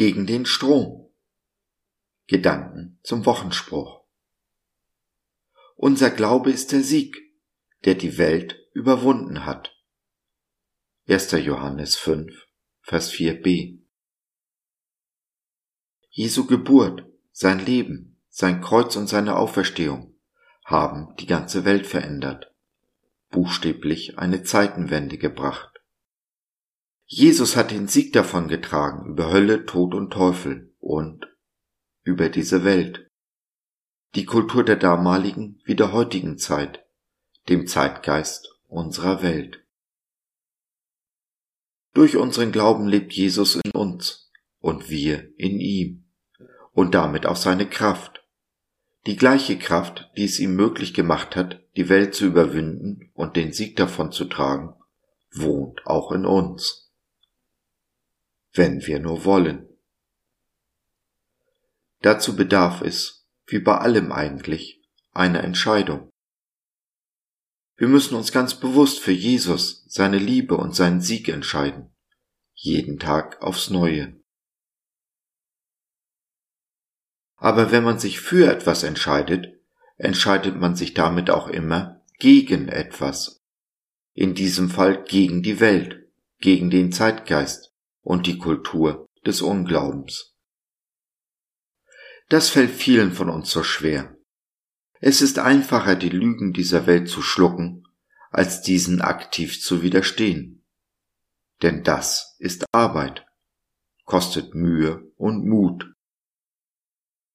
gegen den Strom. Gedanken zum Wochenspruch. Unser Glaube ist der Sieg, der die Welt überwunden hat. 1. Johannes 5, Vers 4b. Jesu Geburt, sein Leben, sein Kreuz und seine Auferstehung haben die ganze Welt verändert, buchstäblich eine Zeitenwende gebracht. Jesus hat den Sieg davon getragen über Hölle, Tod und Teufel und über diese Welt. Die Kultur der damaligen wie der heutigen Zeit, dem Zeitgeist unserer Welt. Durch unseren Glauben lebt Jesus in uns und wir in ihm und damit auch seine Kraft. Die gleiche Kraft, die es ihm möglich gemacht hat, die Welt zu überwinden und den Sieg davon zu tragen, wohnt auch in uns wenn wir nur wollen. Dazu bedarf es, wie bei allem eigentlich, einer Entscheidung. Wir müssen uns ganz bewusst für Jesus, seine Liebe und seinen Sieg entscheiden, jeden Tag aufs neue. Aber wenn man sich für etwas entscheidet, entscheidet man sich damit auch immer gegen etwas. In diesem Fall gegen die Welt, gegen den Zeitgeist, und die Kultur des Unglaubens. Das fällt vielen von uns so schwer. Es ist einfacher, die Lügen dieser Welt zu schlucken, als diesen aktiv zu widerstehen. Denn das ist Arbeit, kostet Mühe und Mut.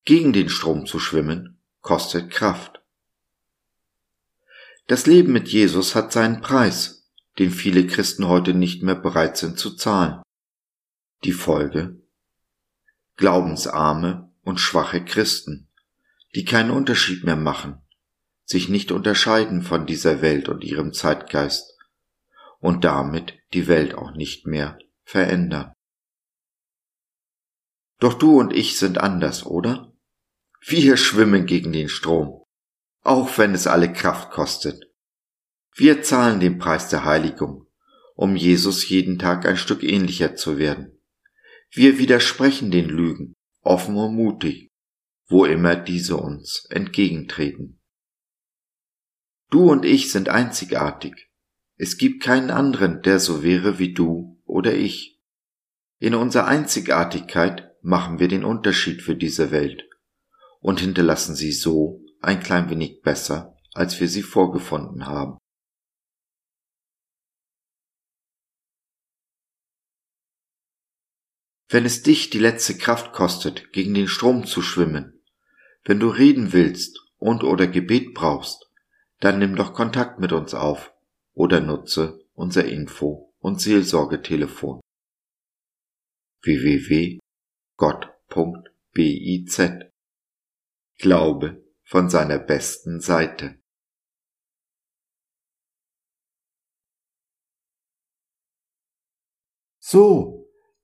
Gegen den Strom zu schwimmen, kostet Kraft. Das Leben mit Jesus hat seinen Preis, den viele Christen heute nicht mehr bereit sind zu zahlen. Die Folge? Glaubensarme und schwache Christen, die keinen Unterschied mehr machen, sich nicht unterscheiden von dieser Welt und ihrem Zeitgeist und damit die Welt auch nicht mehr verändern. Doch du und ich sind anders, oder? Wir schwimmen gegen den Strom, auch wenn es alle Kraft kostet. Wir zahlen den Preis der Heiligung, um Jesus jeden Tag ein Stück ähnlicher zu werden. Wir widersprechen den Lügen, offen und mutig, wo immer diese uns entgegentreten. Du und ich sind einzigartig. Es gibt keinen anderen, der so wäre wie du oder ich. In unserer Einzigartigkeit machen wir den Unterschied für diese Welt und hinterlassen sie so ein klein wenig besser, als wir sie vorgefunden haben. Wenn es dich die letzte Kraft kostet, gegen den Strom zu schwimmen, wenn du reden willst und oder Gebet brauchst, dann nimm doch Kontakt mit uns auf oder nutze unser Info- und Seelsorgetelefon www.gott.biz Glaube von seiner besten Seite. So,